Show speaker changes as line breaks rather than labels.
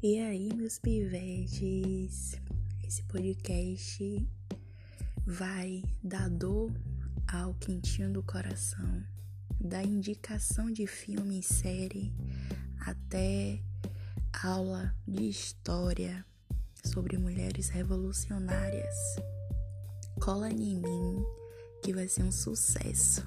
E aí, meus pivetes, esse podcast vai da dor ao quentinho do coração, da indicação de filme e série até aula de história sobre mulheres revolucionárias. Cola em mim que vai ser um sucesso.